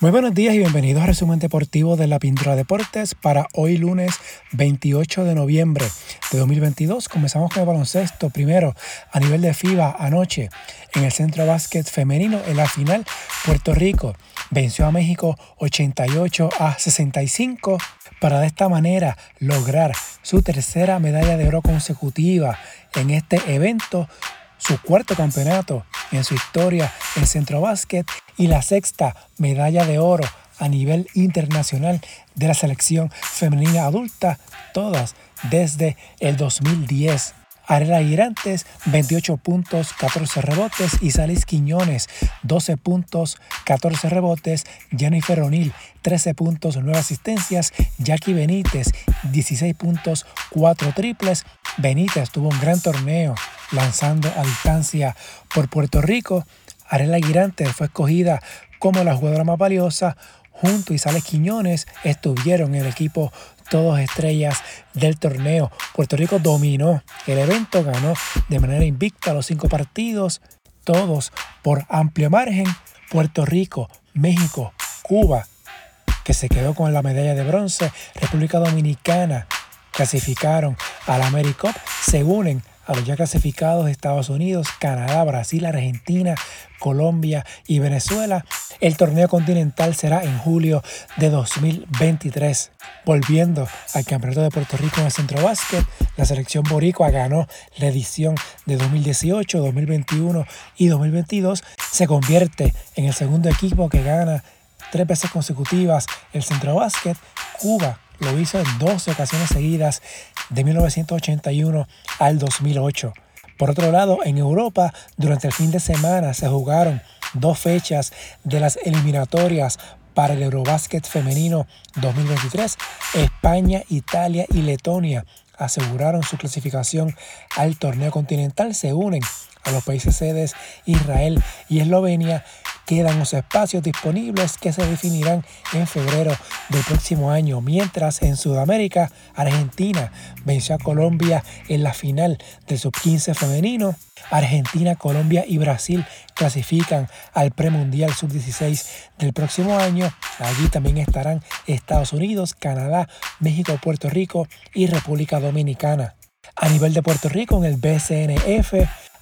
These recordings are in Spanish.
Muy buenos días y bienvenidos al resumen deportivo de la Pintura Deportes para hoy lunes 28 de noviembre de 2022. Comenzamos con el baloncesto. Primero, a nivel de FIBA, anoche en el Centro Básquet Femenino, en la final, Puerto Rico venció a México 88 a 65 para de esta manera lograr su tercera medalla de oro consecutiva en este evento su cuarto campeonato en su historia en Centro Básquet y la sexta medalla de oro a nivel internacional de la selección femenina adulta, todas desde el 2010. Arela Girantes, 28 puntos, 14 rebotes. Y Salis Quiñones, 12 puntos, 14 rebotes. Jennifer O'Neill, 13 puntos, 9 asistencias. Jackie Benítez, 16 puntos, 4 triples. Benítez tuvo un gran torneo lanzando a distancia por Puerto Rico. Arela Girantes fue escogida como la jugadora más valiosa junto y Sales Quiñones estuvieron en el equipo todos estrellas del torneo. Puerto Rico dominó el evento, ganó de manera invicta los cinco partidos, todos por amplio margen. Puerto Rico, México, Cuba, que se quedó con la medalla de bronce, República Dominicana, clasificaron a la AmeriCup, se unen a los ya clasificados de Estados Unidos, Canadá, Brasil, Argentina, Colombia y Venezuela. El torneo continental será en julio de 2023. Volviendo al Campeonato de Puerto Rico en el Centro Básquet, la selección boricua ganó la edición de 2018, 2021 y 2022. Se convierte en el segundo equipo que gana tres veces consecutivas el Centro Básquet. Cuba lo hizo en 12 ocasiones seguidas de 1981 al 2008. Por otro lado, en Europa, durante el fin de semana se jugaron dos fechas de las eliminatorias para el Eurobásquet femenino 2023. España, Italia y Letonia aseguraron su clasificación al torneo continental. Se unen a los países sedes Israel y Eslovenia Quedan los espacios disponibles que se definirán en febrero del próximo año, mientras en Sudamérica, Argentina venció a Colombia en la final del sub-15 femenino. Argentina, Colombia y Brasil clasifican al premundial sub-16 del próximo año. Allí también estarán Estados Unidos, Canadá, México, Puerto Rico y República Dominicana. A nivel de Puerto Rico, en el BCNF,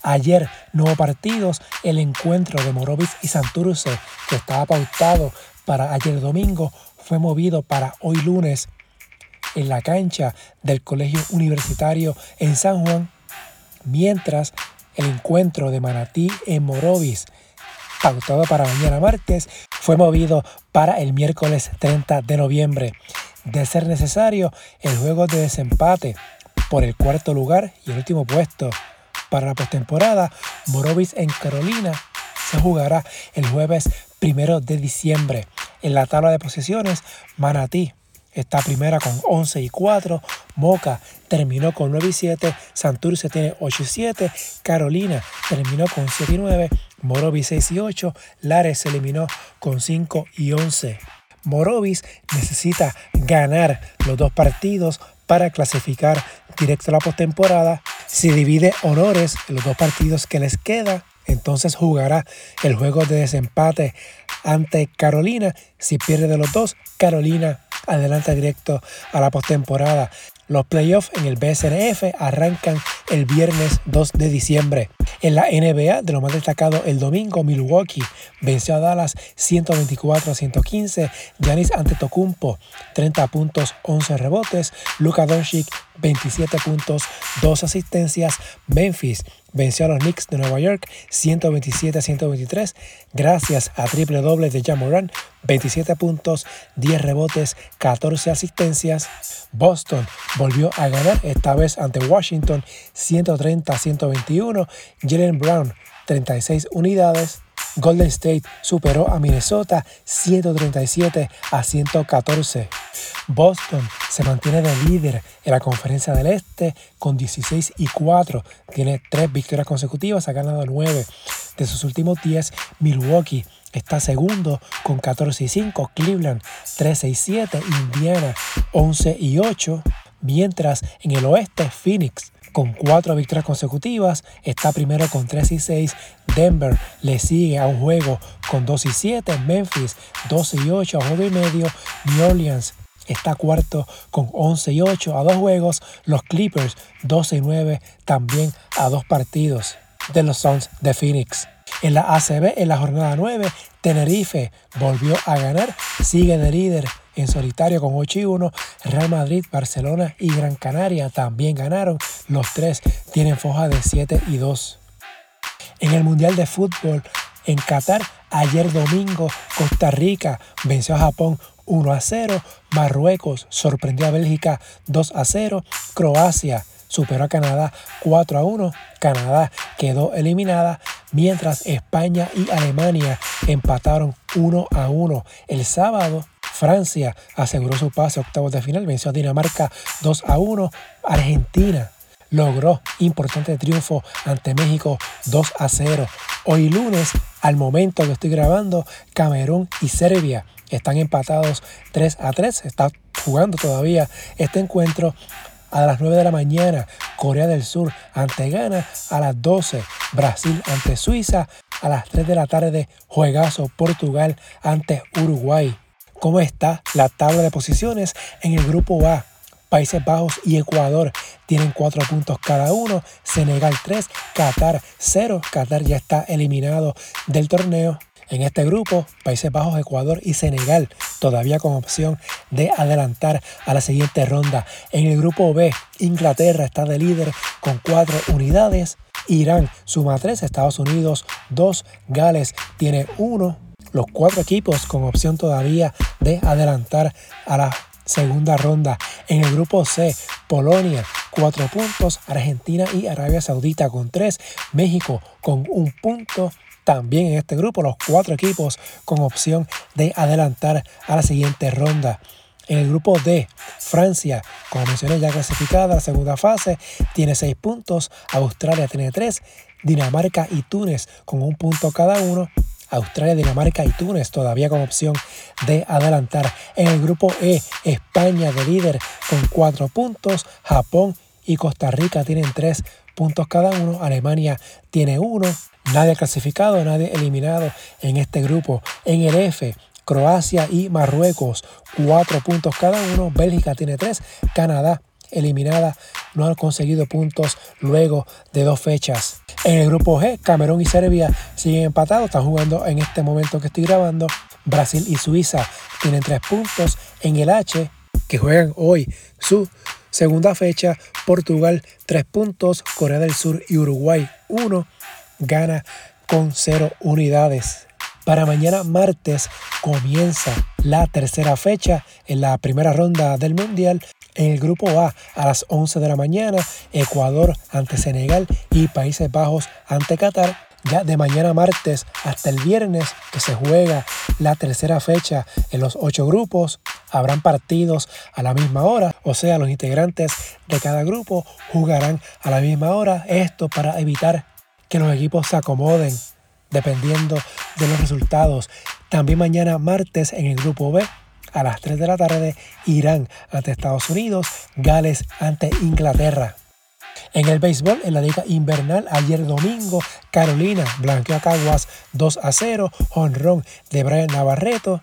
Ayer no hubo partidos. El encuentro de Morovis y Santurce, que estaba pautado para ayer domingo, fue movido para hoy lunes en la cancha del Colegio Universitario en San Juan, mientras el encuentro de Manatí en Morovis, pautado para mañana martes, fue movido para el miércoles 30 de noviembre. De ser necesario, el juego de desempate por el cuarto lugar y el último puesto para la postemporada, Morovis en Carolina se jugará el jueves primero de diciembre. En la tabla de posiciones, Manatí está primera con 11 y 4, Moca terminó con 9 y 7, Santurce tiene 8 y 7, Carolina terminó con 7 y 9, Morovis 6 y 8, Lares se eliminó con 5 y 11. Morovis necesita ganar los dos partidos para clasificar directo a la postemporada. Si divide honores en los dos partidos que les queda, entonces jugará el juego de desempate ante Carolina. Si pierde de los dos, Carolina adelanta directo a la postemporada. Los playoffs en el BSNF arrancan el viernes 2 de diciembre. En la NBA, de lo más destacado, el domingo Milwaukee venció a Dallas 124 a 115. Giannis Antetokounmpo 30 puntos, 11 rebotes. Luka Doncic 27 puntos, 2 asistencias. Memphis venció a los Knicks de Nueva York 127 a 123 gracias a triple doble de Jamoran, 27 puntos, 10 rebotes, 14 asistencias. Boston volvió a ganar esta vez ante Washington 130 a 121. Jalen Brown 36 unidades. Golden State superó a Minnesota 137 a 114. Boston se mantiene de líder en la conferencia del Este con 16 y 4. Tiene tres victorias consecutivas, ha ganado 9 de sus últimos 10. Milwaukee está segundo con 14 y 5. Cleveland 13 y 7. Indiana 11 y 8. Mientras en el oeste Phoenix con cuatro victorias consecutivas, está primero con 3 y 6. Denver le sigue a un juego con 2 y 7. Memphis 12 y 8 a juego y medio. New Orleans está cuarto con 11 y 8 a dos juegos. Los Clippers 12 y 9 también a dos partidos de los Suns de Phoenix. En la ACB, en la jornada 9, Tenerife volvió a ganar, sigue de líder en solitario con 8 y 1. Real Madrid, Barcelona y Gran Canaria también ganaron. Los tres tienen foja de 7 y 2. En el Mundial de Fútbol en Qatar, ayer domingo, Costa Rica venció a Japón 1 a 0. Marruecos sorprendió a Bélgica 2 a 0. Croacia superó a Canadá 4 a 1. Canadá quedó eliminada, mientras España y Alemania empataron 1 a 1. El sábado, Francia aseguró su pase a octavos de final, venció a Dinamarca 2 a 1. Argentina logró importante triunfo ante México 2 a 0. Hoy lunes, al momento que estoy grabando, Camerún y Serbia están empatados 3 a 3. Está jugando todavía este encuentro a las 9 de la mañana. Corea del Sur ante Ghana a las 12. Brasil ante Suiza a las 3 de la tarde. Juegazo Portugal ante Uruguay. ¿Cómo está la tabla de posiciones en el grupo A? Países Bajos y Ecuador tienen 4 puntos cada uno. Senegal 3, Qatar 0. Qatar ya está eliminado del torneo. En este grupo, Países Bajos, Ecuador y Senegal todavía con opción de adelantar a la siguiente ronda. En el grupo B, Inglaterra está de líder con 4 unidades. Irán suma 3, Estados Unidos 2, Gales tiene 1. Los cuatro equipos con opción todavía de adelantar a la segunda ronda. En el grupo C, Polonia 4 puntos, Argentina y Arabia Saudita con 3, México con un punto, también en este grupo los cuatro equipos con opción de adelantar a la siguiente ronda. En el grupo D, Francia, como mencioné ya clasificada a la segunda fase, tiene seis puntos, Australia tiene tres, Dinamarca y Túnez con un punto cada uno, Australia, Dinamarca y Túnez todavía con opción de adelantar. En el grupo E, España de líder con cuatro puntos, Japón y Costa Rica tienen tres puntos cada uno, Alemania tiene uno, Nadie clasificado, nadie eliminado en este grupo. En el F, Croacia y Marruecos, cuatro puntos cada uno. Bélgica tiene tres. Canadá eliminada, no han conseguido puntos luego de dos fechas. En el grupo G, Camerún y Serbia siguen empatados, están jugando en este momento que estoy grabando. Brasil y Suiza tienen tres puntos. En el H, que juegan hoy su segunda fecha, Portugal tres puntos, Corea del Sur y Uruguay uno gana con cero unidades. Para mañana martes comienza la tercera fecha en la primera ronda del Mundial. En el grupo A a las 11 de la mañana, Ecuador ante Senegal y Países Bajos ante Qatar. Ya de mañana martes hasta el viernes que se juega la tercera fecha en los ocho grupos, habrán partidos a la misma hora, o sea, los integrantes de cada grupo jugarán a la misma hora. Esto para evitar que los equipos se acomoden dependiendo de los resultados. También mañana martes en el grupo B a las 3 de la tarde Irán ante Estados Unidos, Gales ante Inglaterra. En el béisbol, en la liga invernal, ayer domingo, Carolina blanqueó a Caguas 2 a 0, honrón de Brian Navarreto.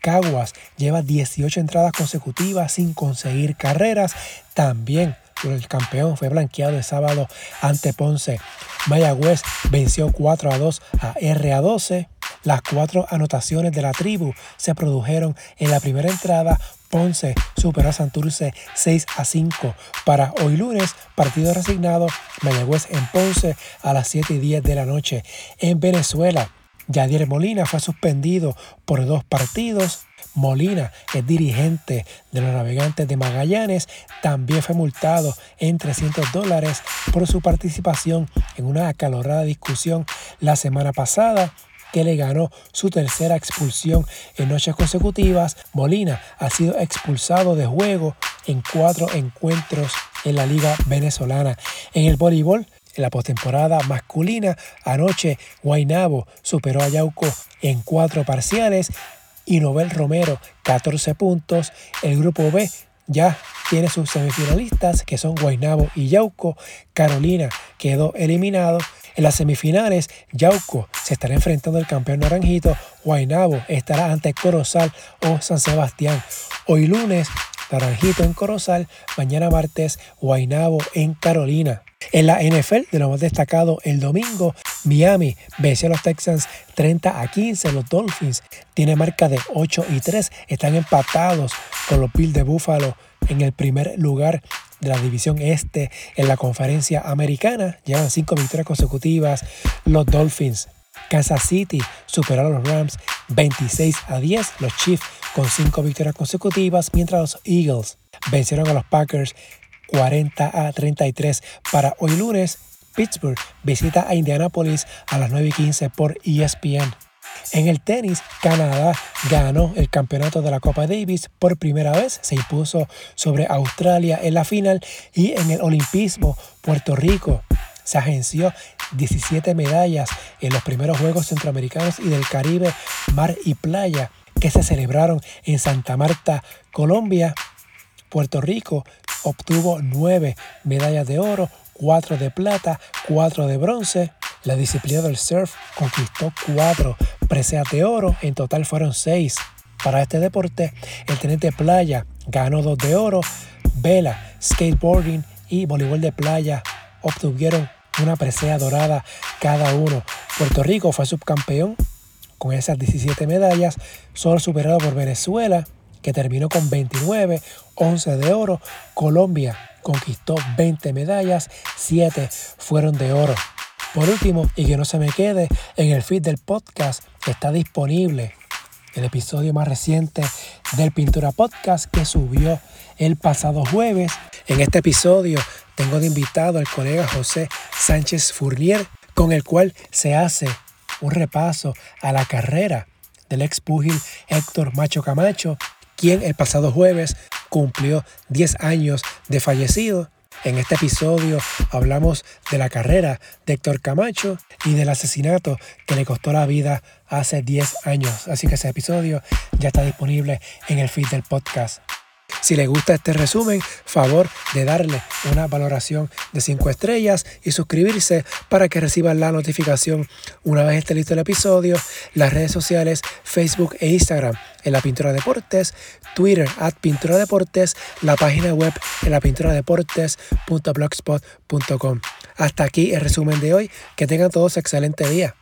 Caguas lleva 18 entradas consecutivas sin conseguir carreras. También el campeón fue blanqueado el sábado ante Ponce. Mayagüez venció 4 a 2 a RA 12. Las cuatro anotaciones de la tribu se produjeron en la primera entrada. Ponce superó a Santurce 6 a 5. Para hoy lunes, partido resignado, Mayagüez en Ponce a las 7 y 10 de la noche. En Venezuela, Yadier Molina fue suspendido por dos partidos. Molina es dirigente de los navegantes de Magallanes. También fue multado en 300 dólares por su participación en una acalorada discusión la semana pasada que le ganó su tercera expulsión en noches consecutivas. Molina ha sido expulsado de juego en cuatro encuentros en la liga venezolana. En el voleibol, en la postemporada masculina, anoche Guainabo superó a Yauco en cuatro parciales y Nobel Romero 14 puntos. El grupo B ya tiene sus semifinalistas que son Guaynabo y Yauco. Carolina quedó eliminado. En las semifinales, Yauco se estará enfrentando al campeón naranjito. Guaynabo estará ante Corozal o San Sebastián. Hoy lunes, Naranjito en Corozal. Mañana martes, Guaynabo en Carolina. En la NFL, de lo más destacado, el domingo, Miami venció a los Texans 30 a 15. Los Dolphins tienen marca de 8 y 3. Están empatados con los Bills de Buffalo en el primer lugar de la división este en la conferencia americana. Llevan cinco victorias consecutivas los Dolphins. Kansas City superó a los Rams 26 a 10. Los Chiefs con cinco victorias consecutivas, mientras los Eagles vencieron a los Packers 40 a 33. Para hoy lunes, Pittsburgh visita a Indianapolis a las 9 y 15 por ESPN. En el tenis, Canadá ganó el campeonato de la Copa Davis por primera vez, se impuso sobre Australia en la final y en el olimpismo, Puerto Rico se agenció 17 medallas en los primeros Juegos Centroamericanos y del Caribe, Mar y Playa que se celebraron en Santa Marta, Colombia. Puerto Rico obtuvo 9 medallas de oro, 4 de plata, 4 de bronce. La disciplina del surf conquistó 4 preseas de oro, en total fueron 6. Para este deporte, el tenente playa ganó 2 de oro, vela, skateboarding y voleibol de playa obtuvieron una presea dorada cada uno. Puerto Rico fue subcampeón con esas 17 medallas, solo superado por Venezuela, que terminó con 29, 11 de oro. Colombia conquistó 20 medallas, 7 fueron de oro. Por último, y que no se me quede, en el feed del podcast está disponible el episodio más reciente del Pintura Podcast que subió el pasado jueves. En este episodio tengo de invitado al colega José Sánchez Fournier, con el cual se hace un repaso a la carrera del ex púgil Héctor Macho Camacho, quien el pasado jueves cumplió 10 años de fallecido. En este episodio hablamos de la carrera de Héctor Camacho y del asesinato que le costó la vida hace 10 años. Así que ese episodio ya está disponible en el feed del podcast. Si le gusta este resumen, favor de darle una valoración de 5 estrellas y suscribirse para que reciban la notificación una vez esté listo el episodio. Las redes sociales Facebook e Instagram en la Pintura Deportes, Twitter at Pintura Deportes, la página web en la pintura deportes.blogspot.com. Hasta aquí el resumen de hoy. Que tengan todos excelente día.